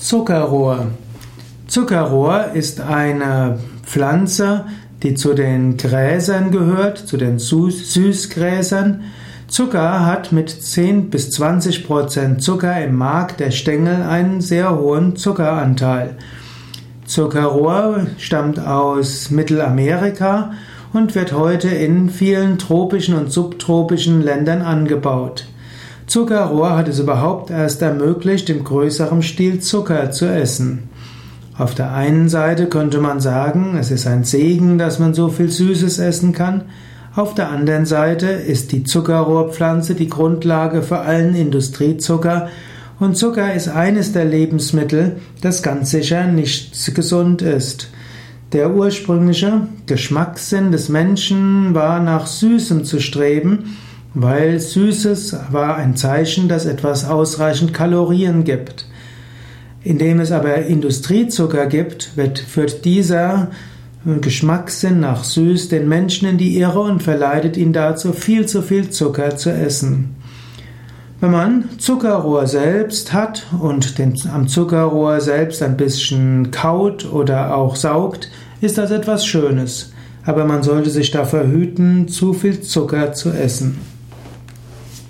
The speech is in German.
Zuckerrohr. Zuckerrohr ist eine Pflanze, die zu den Gräsern gehört, zu den Süßgräsern. Zucker hat mit 10 bis 20 Prozent Zucker im Mark der Stängel einen sehr hohen Zuckeranteil. Zuckerrohr stammt aus Mittelamerika und wird heute in vielen tropischen und subtropischen Ländern angebaut. Zuckerrohr hat es überhaupt erst ermöglicht, im größeren Stil Zucker zu essen. Auf der einen Seite könnte man sagen, es ist ein Segen, dass man so viel Süßes essen kann. Auf der anderen Seite ist die Zuckerrohrpflanze die Grundlage für allen Industriezucker und Zucker ist eines der Lebensmittel, das ganz sicher nicht gesund ist. Der ursprüngliche Geschmackssinn des Menschen war nach Süßem zu streben weil Süßes war ein Zeichen, dass etwas ausreichend Kalorien gibt. Indem es aber Industriezucker gibt, wird, führt dieser Geschmackssinn nach Süß den Menschen in die Irre und verleitet ihn dazu, viel zu viel Zucker zu essen. Wenn man Zuckerrohr selbst hat und den, am Zuckerrohr selbst ein bisschen kaut oder auch saugt, ist das etwas Schönes. Aber man sollte sich davor hüten, zu viel Zucker zu essen.